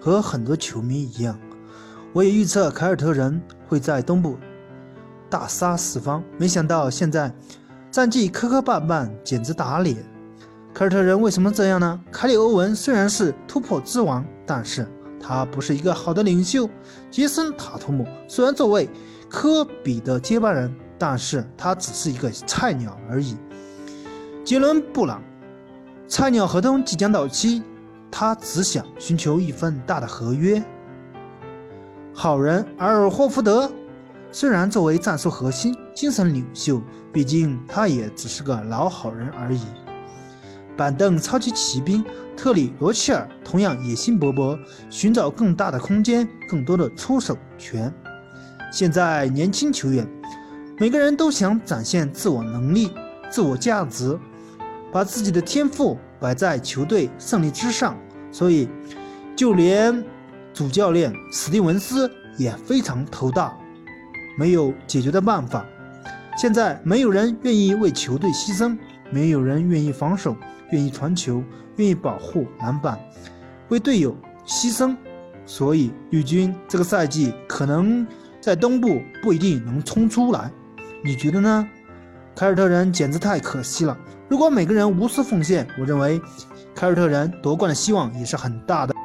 和很多球迷一样，我也预测凯尔特人会在东部大杀四方。没想到现在战绩磕磕绊绊，简直打脸。凯尔特人为什么这样呢？凯里欧文虽然是突破之王，但是他不是一个好的领袖。杰森塔图姆虽然作为科比的接班人，但是他只是一个菜鸟而已。杰伦布朗菜鸟合同即将到期。他只想寻求一份大的合约。好人阿尔霍福德虽然作为战术核心、精神领袖，毕竟他也只是个老好人而已。板凳超级骑兵特里罗切尔同样野心勃勃，寻找更大的空间、更多的出手权。现在年轻球员每个人都想展现自我能力、自我价值，把自己的天赋。摆在球队胜利之上，所以就连主教练史蒂文斯也非常头大，没有解决的办法。现在没有人愿意为球队牺牲，没有人愿意防守，愿意传球，愿意保护篮板，为队友牺牲。所以绿军这个赛季可能在东部不一定能冲出来，你觉得呢？凯尔特人简直太可惜了。如果每个人无私奉献，我认为凯尔特人夺冠的希望也是很大的。